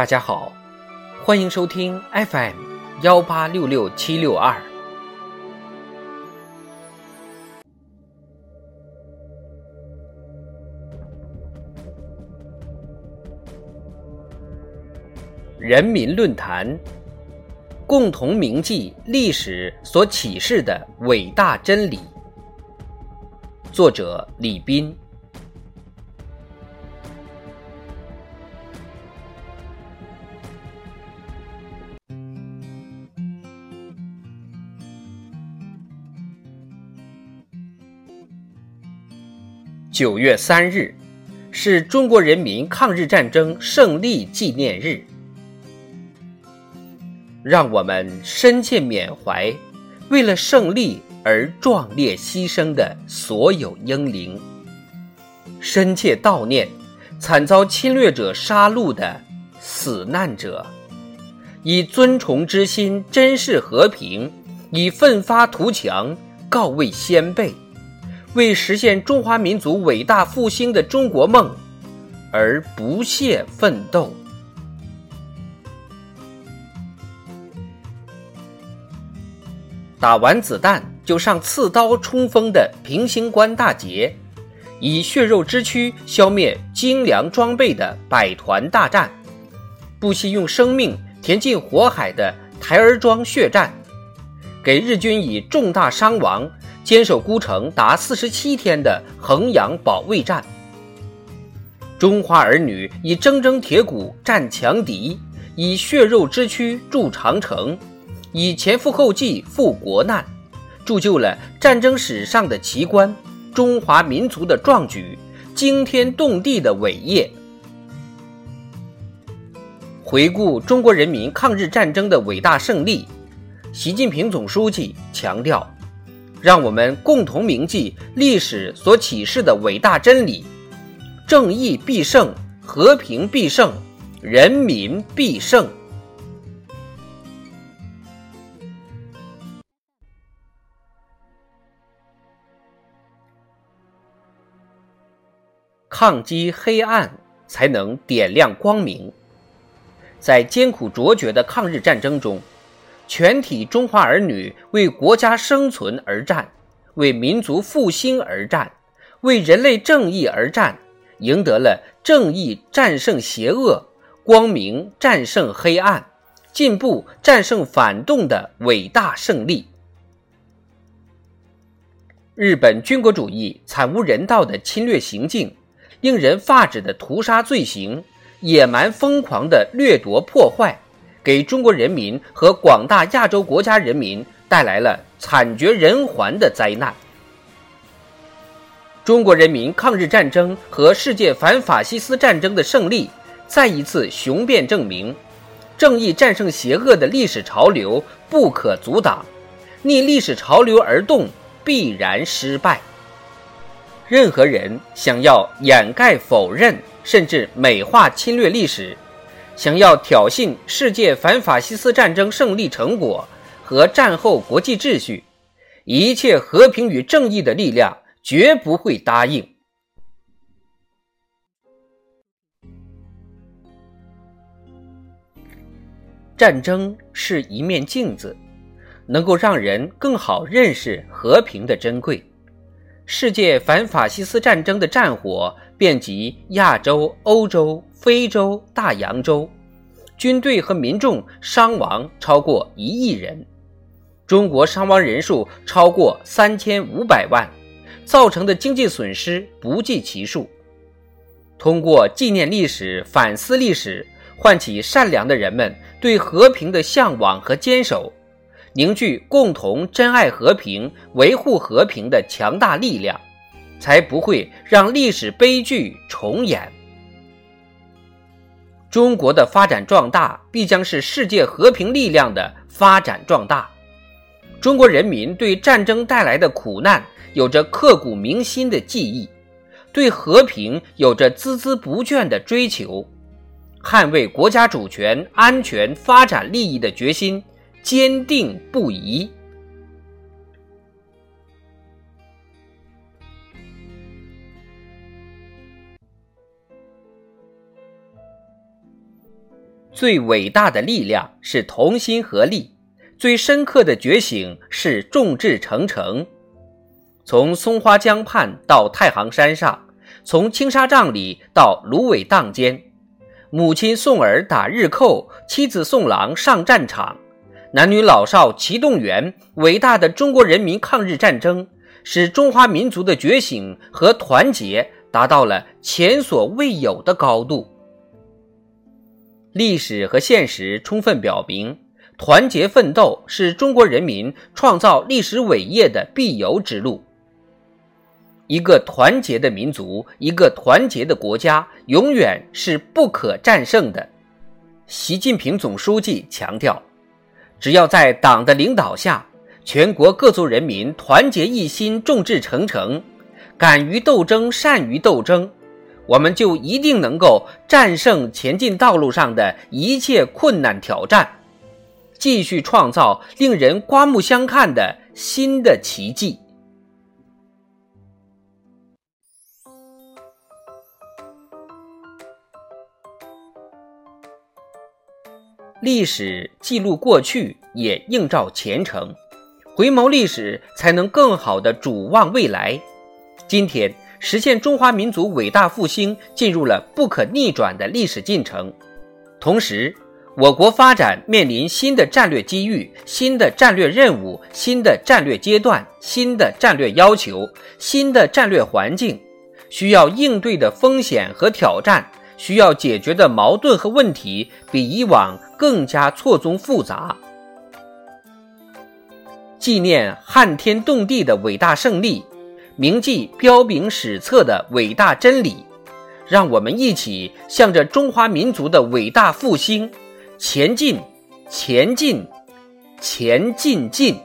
大家好，欢迎收听 FM 幺八六六七六二。人民论坛，共同铭记历史所启示的伟大真理。作者李斌。九月三日，是中国人民抗日战争胜利纪念日。让我们深切缅怀为了胜利而壮烈牺牲的所有英灵，深切悼念惨遭侵略者杀戮的死难者，以尊崇之心珍视和平，以奋发图强告慰先辈。为实现中华民族伟大复兴的中国梦而不懈奋斗。打完子弹就上刺刀冲锋的平型关大捷，以血肉之躯消灭精良装备的百团大战，不惜用生命填进火海的台儿庄血战，给日军以重大伤亡。坚守孤城达四十七天的衡阳保卫战，中华儿女以铮铮铁骨战强敌，以血肉之躯筑长城，以前赴后继赴国难，铸就了战争史上的奇观，中华民族的壮举，惊天动地的伟业。回顾中国人民抗日战争的伟大胜利，习近平总书记强调。让我们共同铭记历史所启示的伟大真理：正义必胜，和平必胜，人民必胜。抗击黑暗，才能点亮光明。在艰苦卓绝的抗日战争中。全体中华儿女为国家生存而战，为民族复兴而战，为人类正义而战，赢得了正义战胜邪恶、光明战胜黑暗、进步战胜反动的伟大胜利。日本军国主义惨无人道的侵略行径、令人发指的屠杀罪行、野蛮疯狂的掠夺破坏。给中国人民和广大亚洲国家人民带来了惨绝人寰的灾难。中国人民抗日战争和世界反法西斯战争的胜利，再一次雄辩证明，正义战胜邪恶的历史潮流不可阻挡，逆历史潮流而动必然失败。任何人想要掩盖、否认，甚至美化侵略历史。想要挑衅世界反法西斯战争胜利成果和战后国际秩序，一切和平与正义的力量绝不会答应。战争是一面镜子，能够让人更好认识和平的珍贵。世界反法西斯战争的战火遍及亚洲、欧洲。非洲、大洋洲，军队和民众伤亡超过一亿人，中国伤亡人数超过三千五百万，造成的经济损失不计其数。通过纪念历史、反思历史，唤起善良的人们对和平的向往和坚守，凝聚共同珍爱和平、维护和平的强大力量，才不会让历史悲剧重演。中国的发展壮大，必将是世界和平力量的发展壮大。中国人民对战争带来的苦难有着刻骨铭心的记忆，对和平有着孜孜不倦的追求，捍卫国家主权、安全、发展利益的决心坚定不移。最伟大的力量是同心合力，最深刻的觉醒是众志成城。从松花江畔到太行山上，从青纱帐里到芦苇荡间，母亲送儿打日寇，妻子送郎上战场，男女老少齐动员，伟大的中国人民抗日战争，使中华民族的觉醒和团结达到了前所未有的高度。历史和现实充分表明，团结奋斗是中国人民创造历史伟业的必由之路。一个团结的民族，一个团结的国家，永远是不可战胜的。习近平总书记强调，只要在党的领导下，全国各族人民团结一心、众志成城，敢于斗争、善于斗争，我们就一定能够战胜前进道路上的一切困难挑战，继续创造令人刮目相看的新的奇迹。历史记录过去，也映照前程。回眸历史，才能更好的主望未来。今天，实现中华民族伟大复兴进入了不可逆转的历史进程。同时，我国发展面临新的战略机遇、新的战略任务、新的战略阶段、新的战略要求、新的战略环境，需要应对的风险和挑战。需要解决的矛盾和问题比以往更加错综复杂。纪念撼天动地的伟大胜利，铭记彪炳史册的伟大真理，让我们一起向着中华民族的伟大复兴前进，前进，前进进！